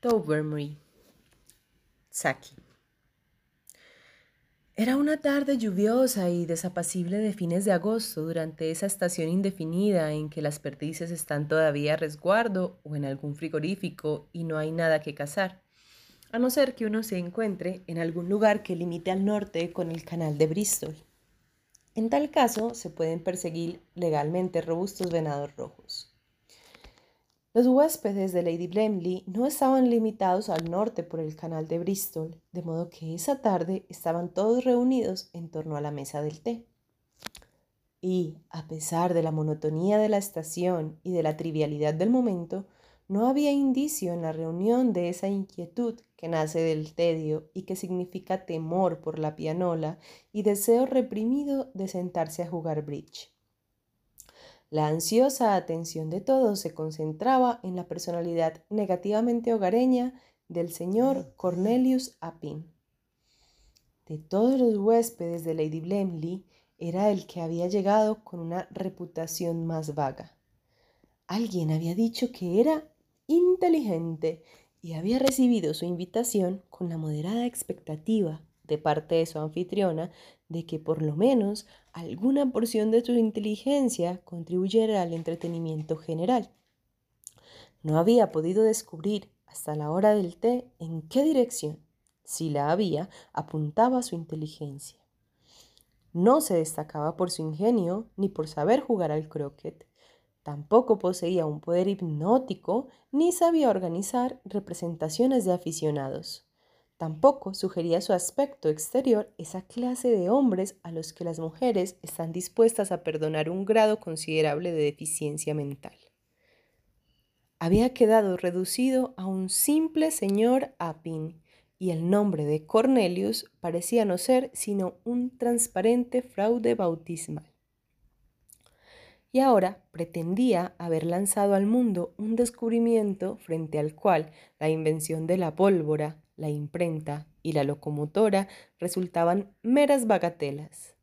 Tobermory. Saki. Era una tarde lluviosa y desapacible de fines de agosto durante esa estación indefinida en que las perdices están todavía a resguardo o en algún frigorífico y no hay nada que cazar, a no ser que uno se encuentre en algún lugar que limite al norte con el canal de Bristol. En tal caso, se pueden perseguir legalmente robustos venados rojos. Los huéspedes de Lady Blemley no estaban limitados al norte por el canal de Bristol, de modo que esa tarde estaban todos reunidos en torno a la mesa del té. Y, a pesar de la monotonía de la estación y de la trivialidad del momento, no había indicio en la reunión de esa inquietud que nace del tedio y que significa temor por la pianola y deseo reprimido de sentarse a jugar bridge. La ansiosa atención de todos se concentraba en la personalidad negativamente hogareña del señor Cornelius Appin. De todos los huéspedes de Lady Blemley, era el que había llegado con una reputación más vaga. Alguien había dicho que era inteligente y había recibido su invitación con la moderada expectativa de parte de su anfitriona de que por lo menos alguna porción de su inteligencia contribuyera al entretenimiento general. No había podido descubrir hasta la hora del té en qué dirección, si la había, apuntaba su inteligencia. No se destacaba por su ingenio ni por saber jugar al croquet. Tampoco poseía un poder hipnótico ni sabía organizar representaciones de aficionados. Tampoco sugería su aspecto exterior esa clase de hombres a los que las mujeres están dispuestas a perdonar un grado considerable de deficiencia mental. Había quedado reducido a un simple señor Appin, y el nombre de Cornelius parecía no ser sino un transparente fraude bautismal. Y ahora pretendía haber lanzado al mundo un descubrimiento frente al cual la invención de la pólvora, la imprenta y la locomotora resultaban meras bagatelas.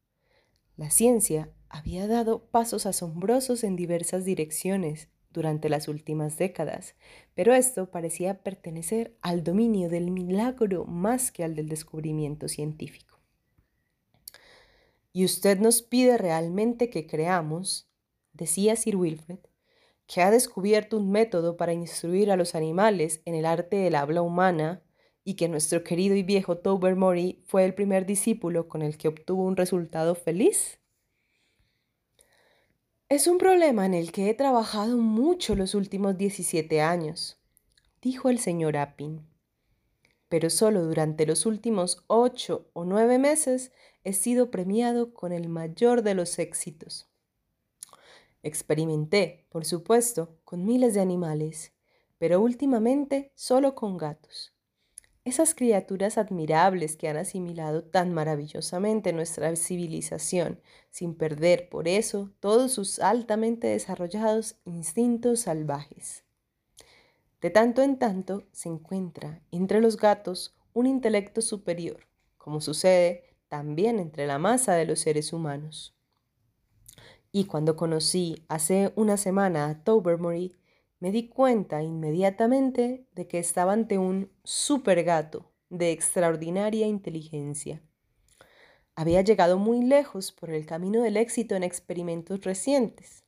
La ciencia había dado pasos asombrosos en diversas direcciones durante las últimas décadas, pero esto parecía pertenecer al dominio del milagro más que al del descubrimiento científico. Y usted nos pide realmente que creamos, decía Sir Wilfred, que ha descubierto un método para instruir a los animales en el arte del habla humana y que nuestro querido y viejo Tobermory fue el primer discípulo con el que obtuvo un resultado feliz? Es un problema en el que he trabajado mucho los últimos 17 años, dijo el señor Appin. Pero solo durante los últimos ocho o nueve meses he sido premiado con el mayor de los éxitos. Experimenté, por supuesto, con miles de animales, pero últimamente solo con gatos esas criaturas admirables que han asimilado tan maravillosamente nuestra civilización, sin perder por eso todos sus altamente desarrollados instintos salvajes. De tanto en tanto se encuentra entre los gatos un intelecto superior, como sucede también entre la masa de los seres humanos. Y cuando conocí hace una semana a Tobermory, me di cuenta inmediatamente de que estaba ante un supergato de extraordinaria inteligencia. Había llegado muy lejos por el camino del éxito en experimentos recientes.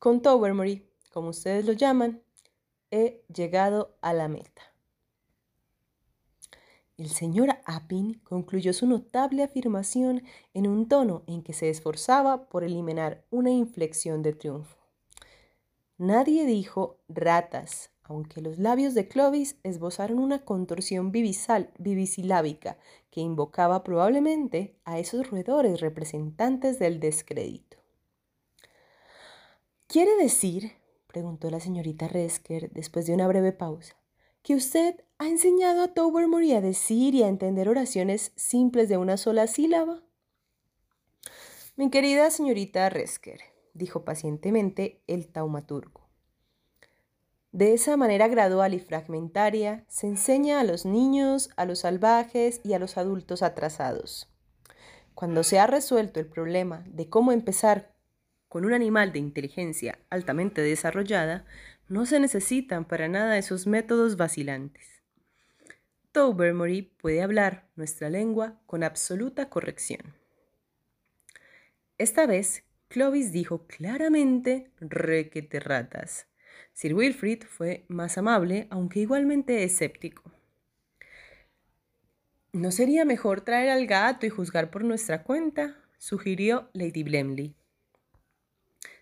Con Tobermory, como ustedes lo llaman, he llegado a la meta. El señor Appin concluyó su notable afirmación en un tono en que se esforzaba por eliminar una inflexión de triunfo. Nadie dijo ratas, aunque los labios de Clovis esbozaron una contorsión vivisilábica que invocaba probablemente a esos roedores representantes del descrédito. ¿Quiere decir, preguntó la señorita Resker después de una breve pausa, que usted ha enseñado a Tobermory a decir y a entender oraciones simples de una sola sílaba? Mi querida señorita Resker, dijo pacientemente el taumaturgo. De esa manera gradual y fragmentaria se enseña a los niños, a los salvajes y a los adultos atrasados. Cuando se ha resuelto el problema de cómo empezar con un animal de inteligencia altamente desarrollada, no se necesitan para nada esos métodos vacilantes. Tobermory puede hablar nuestra lengua con absoluta corrección. Esta vez, Clovis dijo claramente requete ratas. Sir Wilfrid fue más amable, aunque igualmente escéptico. ¿No sería mejor traer al gato y juzgar por nuestra cuenta? sugirió Lady Blemley.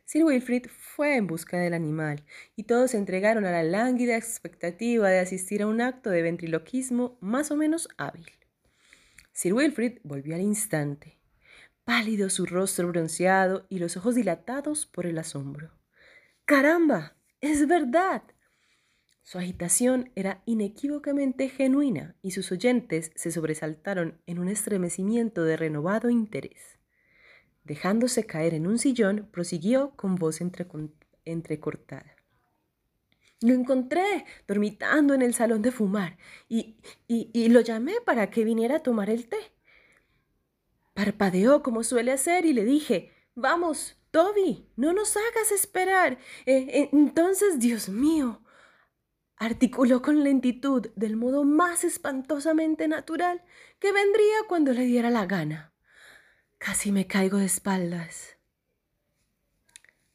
Sir Wilfrid fue en busca del animal y todos se entregaron a la lánguida expectativa de asistir a un acto de ventriloquismo más o menos hábil. Sir Wilfrid volvió al instante, pálido su rostro bronceado y los ojos dilatados por el asombro. ¡Caramba! ¡Es verdad! Su agitación era inequívocamente genuina y sus oyentes se sobresaltaron en un estremecimiento de renovado interés. Dejándose caer en un sillón, prosiguió con voz entrecortada. Lo encontré dormitando en el salón de fumar y, y, lo llamé para que viniera a tomar el té. Parpadeó como suele hacer y le dije, vamos, Toby, no nos hagas esperar. Eh, eh, entonces, Dios mío, articuló con lentitud, del modo más espantosamente natural, que vendría cuando le diera la gana. Casi me caigo de espaldas.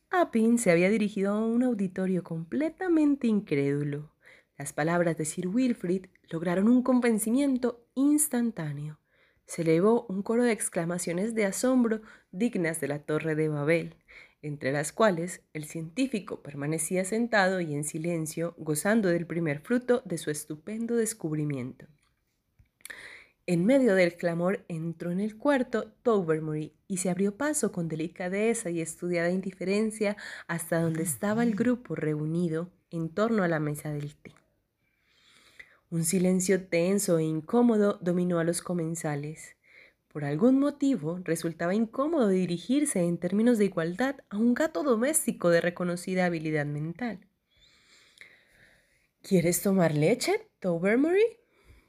Appin se había dirigido a un auditorio completamente incrédulo. Las palabras de Sir Wilfrid lograron un convencimiento instantáneo. Se elevó un coro de exclamaciones de asombro dignas de la Torre de Babel, entre las cuales el científico permanecía sentado y en silencio, gozando del primer fruto de su estupendo descubrimiento. En medio del clamor entró en el cuarto Tobermory y se abrió paso con delicadeza y estudiada indiferencia hasta donde estaba el grupo reunido en torno a la mesa del té. Un silencio tenso e incómodo dominó a los comensales. Por algún motivo resultaba incómodo dirigirse en términos de igualdad a un gato doméstico de reconocida habilidad mental. ¿Quieres tomar leche, Tobermory?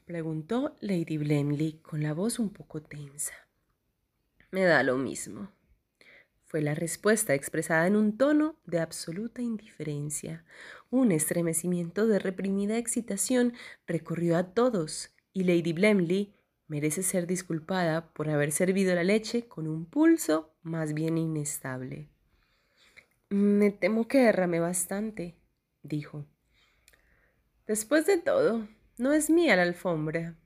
preguntó Lady Blemley con la voz un poco tensa. Me da lo mismo. Fue la respuesta expresada en un tono de absoluta indiferencia. Un estremecimiento de reprimida excitación recorrió a todos y Lady Blemley merece ser disculpada por haber servido la leche con un pulso más bien inestable. Me temo que derramé bastante, dijo. Después de todo, no es mía la alfombra,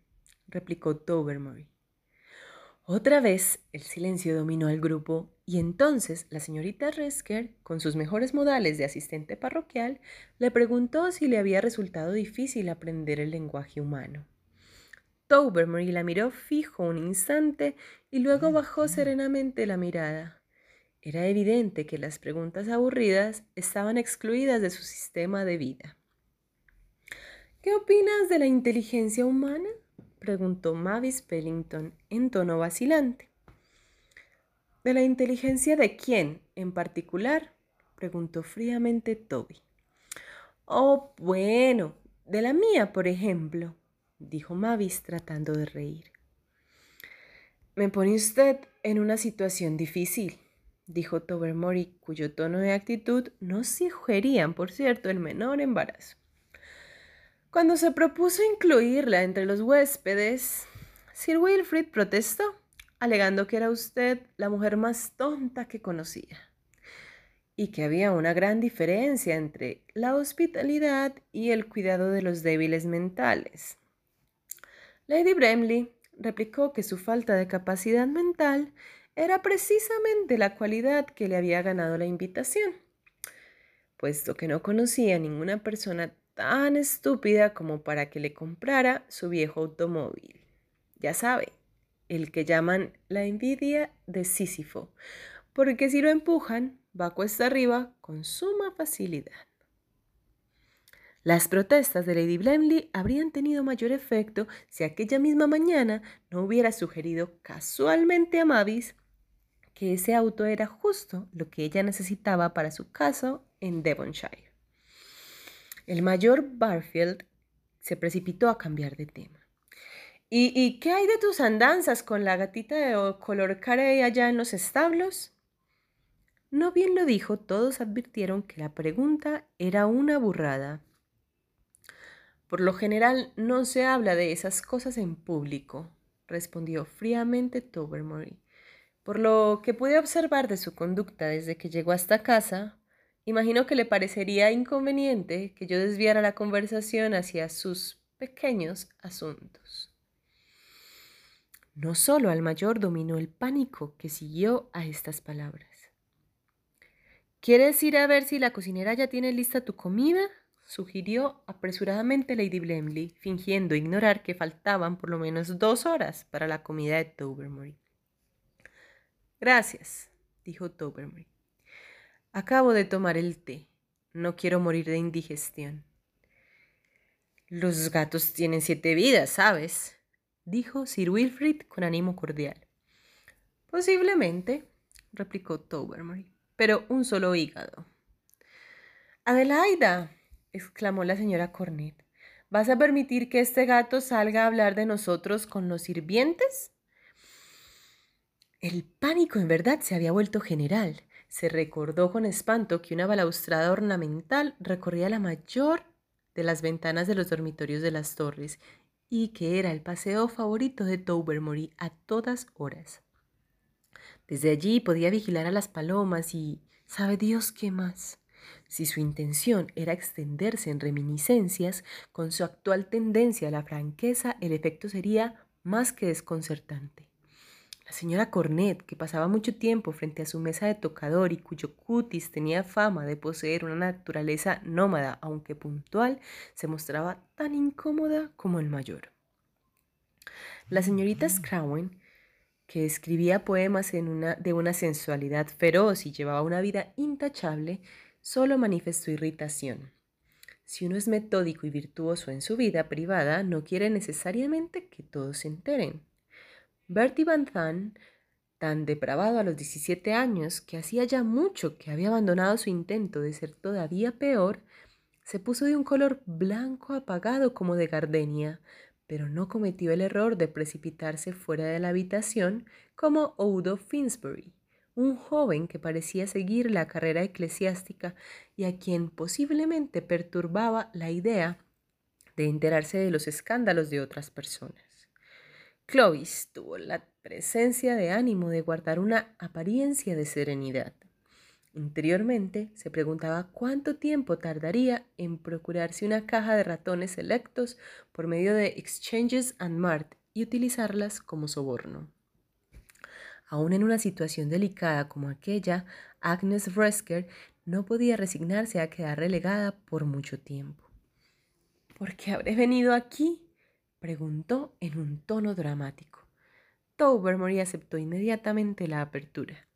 replicó Tobermory. Otra vez el silencio dominó al grupo y entonces la señorita Resker, con sus mejores modales de asistente parroquial, le preguntó si le había resultado difícil aprender el lenguaje humano. Tobermory la miró fijo un instante y luego bajó serenamente la mirada. Era evidente que las preguntas aburridas estaban excluidas de su sistema de vida. ¿Qué opinas de la inteligencia humana? Preguntó Mavis Pellington en tono vacilante. ¿De la inteligencia de quién en particular? preguntó fríamente Toby. Oh, bueno, de la mía, por ejemplo, dijo Mavis tratando de reír. Me pone usted en una situación difícil, dijo Tobermory, cuyo tono de actitud no sugerían, por cierto, el menor embarazo. Cuando se propuso incluirla entre los huéspedes, Sir Wilfrid protestó, alegando que era usted la mujer más tonta que conocía y que había una gran diferencia entre la hospitalidad y el cuidado de los débiles mentales. Lady Bramley replicó que su falta de capacidad mental era precisamente la cualidad que le había ganado la invitación, puesto que no conocía ninguna persona tan estúpida como para que le comprara su viejo automóvil. Ya sabe, el que llaman la envidia de Sísifo, porque si lo empujan, va cuesta arriba con suma facilidad. Las protestas de Lady Blemley habrían tenido mayor efecto si aquella misma mañana no hubiera sugerido casualmente a Mavis que ese auto era justo lo que ella necesitaba para su caso en Devonshire. El mayor Barfield se precipitó a cambiar de tema. ¿Y, qué hay de tus andanzas con la gatita de color carey allá en los establos? No bien lo dijo, todos advirtieron que la pregunta era una burrada. Por lo general no se habla de esas cosas en público, respondió fríamente Tobermory. Por lo que pude observar de su conducta desde que llegó a esta casa, imagino que le parecería inconveniente que yo desviara la conversación hacia sus pequeños asuntos. No solo al mayor dominó el pánico que siguió a estas palabras. ¿Quieres ir a ver si la cocinera ya tiene lista tu comida? sugirió apresuradamente Lady Blemley, fingiendo ignorar que faltaban por lo menos dos horas para la comida de Tobermory. Gracias, dijo Tobermory. Acabo de tomar el té. No quiero morir de indigestión. Los gatos tienen siete vidas, ¿sabes? dijo Sir Wilfrid con ánimo cordial. Posiblemente, replicó Tobermory, pero un solo hígado. Adelaida, exclamó la señora Cornet, ¿vas a permitir que este gato salga a hablar de nosotros con los sirvientes? El pánico en verdad se había vuelto general. Se recordó con espanto que una balaustrada ornamental recorría la mayor de las ventanas de los dormitorios de las torres y que era el paseo favorito de Tobermory a todas horas. Desde allí podía vigilar a las palomas y sabe Dios qué más. Si su intención era extenderse en reminiscencias, con su actual tendencia a la franqueza, el efecto sería más que desconcertante. La señora Cornet, que pasaba mucho tiempo frente a su mesa de tocador y cuyo cutis tenía fama de poseer una naturaleza nómada, aunque puntual, se mostraba tan incómoda como el mayor. La señorita Scrowen, que escribía poemas en una, de una sensualidad feroz y llevaba una vida intachable, solo manifestó irritación. Si uno es metódico y virtuoso en su vida privada, no quiere necesariamente que todos se enteren. Bertie Van Zandt, tan depravado a los 17 años que hacía ya mucho que había abandonado su intento de ser todavía peor, se puso de un color blanco apagado como de gardenia, pero no cometió el error de precipitarse fuera de la habitación como Odo Finsbury, un joven que parecía seguir la carrera eclesiástica y a quien posiblemente perturbaba la idea de enterarse de los escándalos de otras personas. Clovis tuvo la presencia de ánimo de guardar una apariencia de serenidad. Interiormente se preguntaba cuánto tiempo tardaría en procurarse una caja de ratones selectos por medio de Exchanges and Mart y utilizarlas como soborno. Aún en una situación delicada como aquella, Agnes Fresker no podía resignarse a quedar relegada por mucho tiempo. ¿Por qué habré venido aquí? Preguntó en un tono dramático. Tobermory aceptó inmediatamente la apertura.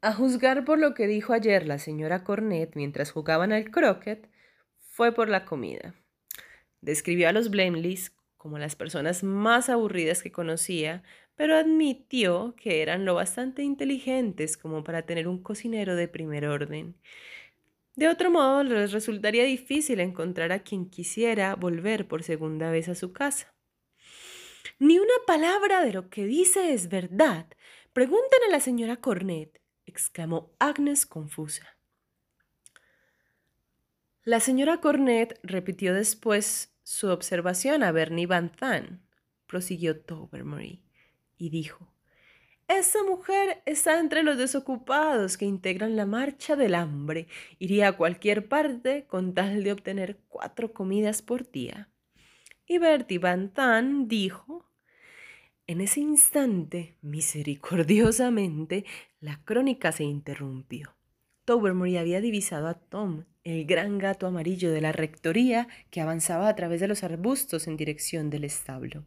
A juzgar por lo que dijo ayer la señora Cornet mientras jugaban al croquet, fue por la comida. Describió a los Blameleys como las personas más aburridas que conocía, pero admitió que eran lo bastante inteligentes como para tener un cocinero de primer orden de otro modo, les resultaría difícil encontrar a quien quisiera volver por segunda vez a su casa. Ni una palabra de lo que dice es verdad. Pregunten a la señora Cornet, exclamó Agnes confusa. La señora Cornet repitió después su observación a Bernie Van Zandt, prosiguió Tobermory, y dijo, esa mujer está entre los desocupados que integran la marcha del hambre. Iría a cualquier parte con tal de obtener cuatro comidas por día. Y Bertie Van dijo, en ese instante, misericordiosamente, la crónica se interrumpió. Tobermory había divisado a Tom, el gran gato amarillo de la rectoría que avanzaba a través de los arbustos en dirección del establo.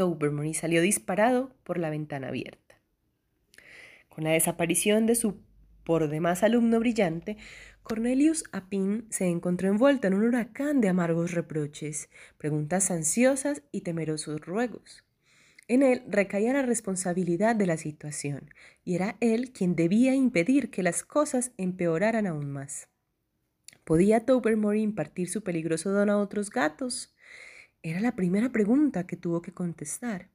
Tobermory salió disparado por la ventana abierta. Con la desaparición de su por demás alumno brillante, Cornelius Apin se encontró envuelto en un huracán de amargos reproches, preguntas ansiosas y temerosos ruegos. En él recaía la responsabilidad de la situación, y era él quien debía impedir que las cosas empeoraran aún más. ¿Podía Tobermory impartir su peligroso don a otros gatos? Era la primera pregunta que tuvo que contestar.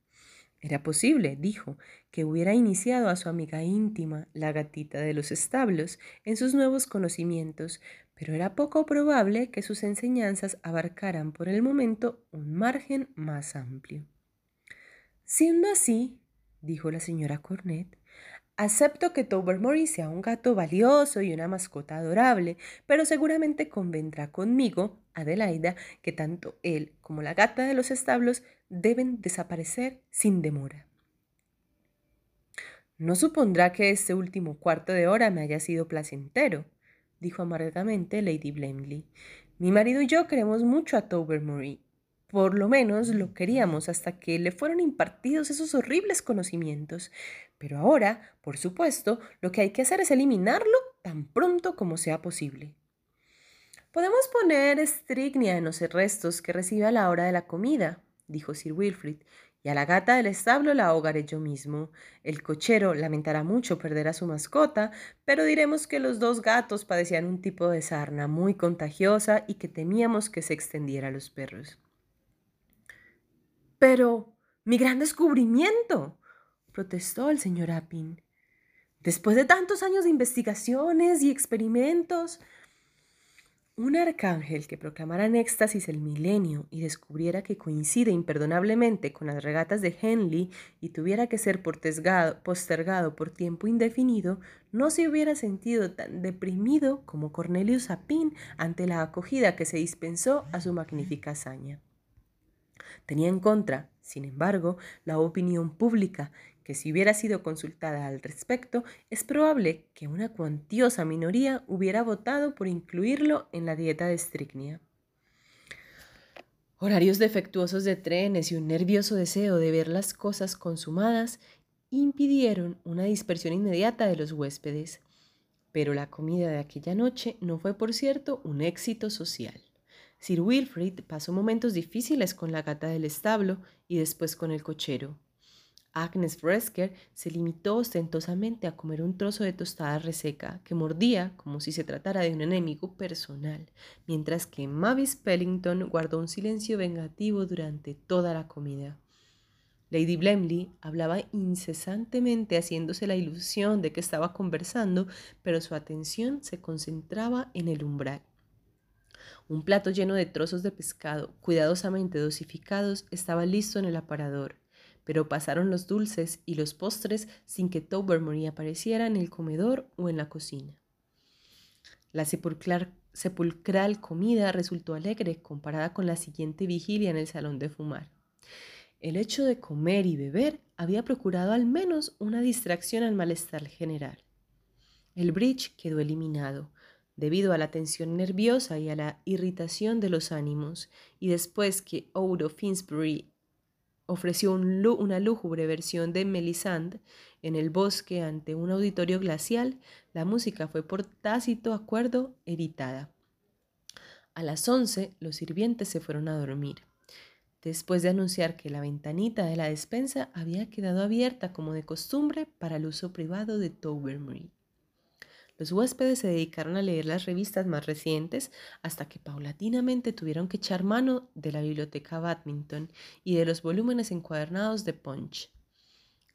Era posible, dijo, que hubiera iniciado a su amiga íntima, la gatita de los establos, en sus nuevos conocimientos, pero era poco probable que sus enseñanzas abarcaran por el momento un margen más amplio. Siendo así, dijo la señora Cornet, acepto que Tobermory sea un gato valioso y una mascota adorable, pero seguramente convendrá conmigo, Adelaida, que tanto él como la gata de los establos deben desaparecer sin demora. No supondrá que este último cuarto de hora me haya sido placentero, dijo amargamente Lady Blemley. Mi marido y yo queremos mucho a Tobermory. Por lo menos lo queríamos hasta que le fueron impartidos esos horribles conocimientos. Pero ahora, por supuesto, lo que hay que hacer es eliminarlo tan pronto como sea posible. Podemos poner strychnia en los restos que recibe a la hora de la comida, dijo Sir Wilfrid, y a la gata del establo la ahogaré yo mismo. El cochero lamentará mucho perder a su mascota, pero diremos que los dos gatos padecían un tipo de sarna muy contagiosa y que temíamos que se extendiera a los perros. Pero, mi gran descubrimiento, protestó el señor Appin. Después de tantos años de investigaciones y experimentos, un arcángel que proclamara en éxtasis el milenio y descubriera que coincide imperdonablemente con las regatas de Henley y tuviera que ser postergado por tiempo indefinido, no se hubiera sentido tan deprimido como Cornelius Apin ante la acogida que se dispensó a su magnífica hazaña. Tenía en contra, sin embargo, la opinión pública que si hubiera sido consultada al respecto, es probable que una cuantiosa minoría hubiera votado por incluirlo en la dieta de Strychnia. Horarios defectuosos de trenes y un nervioso deseo de ver las cosas consumadas impidieron una dispersión inmediata de los huéspedes. Pero la comida de aquella noche no fue, por cierto, un éxito social. Sir Wilfrid pasó momentos difíciles con la gata del establo y después con el cochero. Agnes Fresker se limitó ostentosamente a comer un trozo de tostada reseca que mordía como si se tratara de un enemigo personal, mientras que Mavis Pellington guardó un silencio vengativo durante toda la comida. Lady Blemley hablaba incesantemente haciéndose la ilusión de que estaba conversando, pero su atención se concentraba en el umbral. Un plato lleno de trozos de pescado, cuidadosamente dosificados, estaba listo en el aparador pero pasaron los dulces y los postres sin que Tobermory apareciera en el comedor o en la cocina. La sepulcral comida resultó alegre comparada con la siguiente vigilia en el salón de fumar. El hecho de comer y beber había procurado al menos una distracción al malestar general. El bridge quedó eliminado, debido a la tensión nerviosa y a la irritación de los ánimos, y después que Odo Finsbury ofreció una lúgubre versión de Melisande en el bosque ante un auditorio glacial, la música fue por tácito acuerdo evitada. A las once los sirvientes se fueron a dormir, después de anunciar que la ventanita de la despensa había quedado abierta como de costumbre para el uso privado de Tobermory. Los huéspedes se dedicaron a leer las revistas más recientes hasta que paulatinamente tuvieron que echar mano de la biblioteca Badminton y de los volúmenes encuadernados de Punch.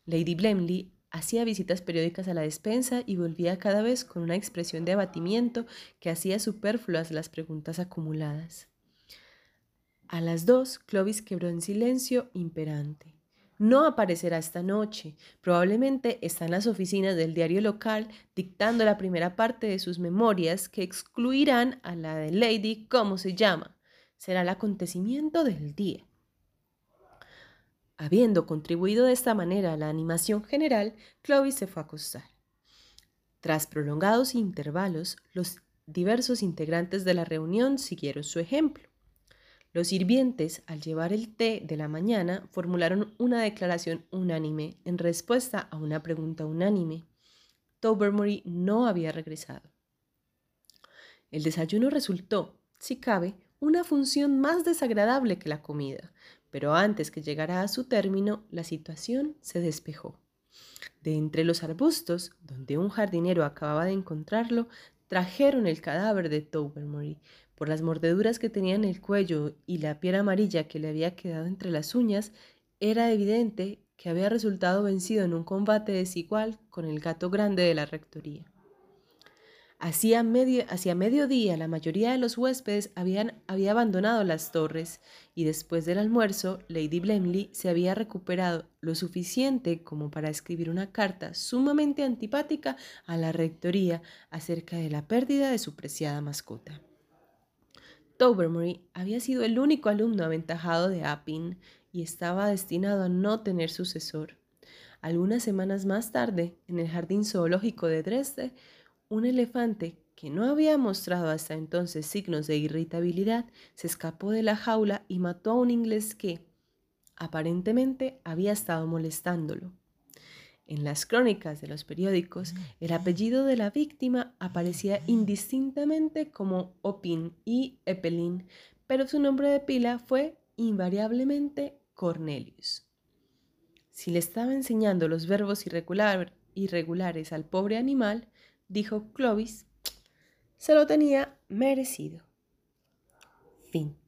Lady Blemley hacía visitas periódicas a la despensa y volvía cada vez con una expresión de abatimiento que hacía superfluas las preguntas acumuladas. A las dos, Clovis quebró en silencio imperante no aparecerá esta noche. Probablemente está en las oficinas del diario local dictando la primera parte de sus memorias que excluirán a la de Lady, ¿cómo se llama? Será el acontecimiento del día. Habiendo contribuido de esta manera a la animación general, Chloe se fue a acostar. Tras prolongados intervalos, los diversos integrantes de la reunión siguieron su ejemplo. Los sirvientes, al llevar el té de la mañana, formularon una declaración unánime en respuesta a una pregunta unánime. Tobermory no había regresado. El desayuno resultó, si cabe, una función más desagradable que la comida, pero antes que llegara a su término, la situación se despejó. De entre los arbustos, donde un jardinero acababa de encontrarlo, trajeron el cadáver de Tobermory, por las mordeduras que tenía en el cuello y la piel amarilla que le había quedado entre las uñas, era evidente que había resultado vencido en un combate desigual con el gato grande de la rectoría. Hacia, medio, hacia mediodía la mayoría de los huéspedes habían, había abandonado las torres y después del almuerzo Lady Blemley se había recuperado lo suficiente como para escribir una carta sumamente antipática a la rectoría acerca de la pérdida de su preciada mascota. Tobermory había sido el único alumno aventajado de Appin y estaba destinado a no tener sucesor. Algunas semanas más tarde, en el jardín zoológico de Dresde, un elefante que no había mostrado hasta entonces signos de irritabilidad se escapó de la jaula y mató a un inglés que, aparentemente, había estado molestándolo. En las crónicas de los periódicos, el apellido de la víctima aparecía indistintamente como Opin y Epelin, pero su nombre de pila fue invariablemente Cornelius. Si le estaba enseñando los verbos irregulares al pobre animal, dijo Clovis, se lo tenía merecido. Fin.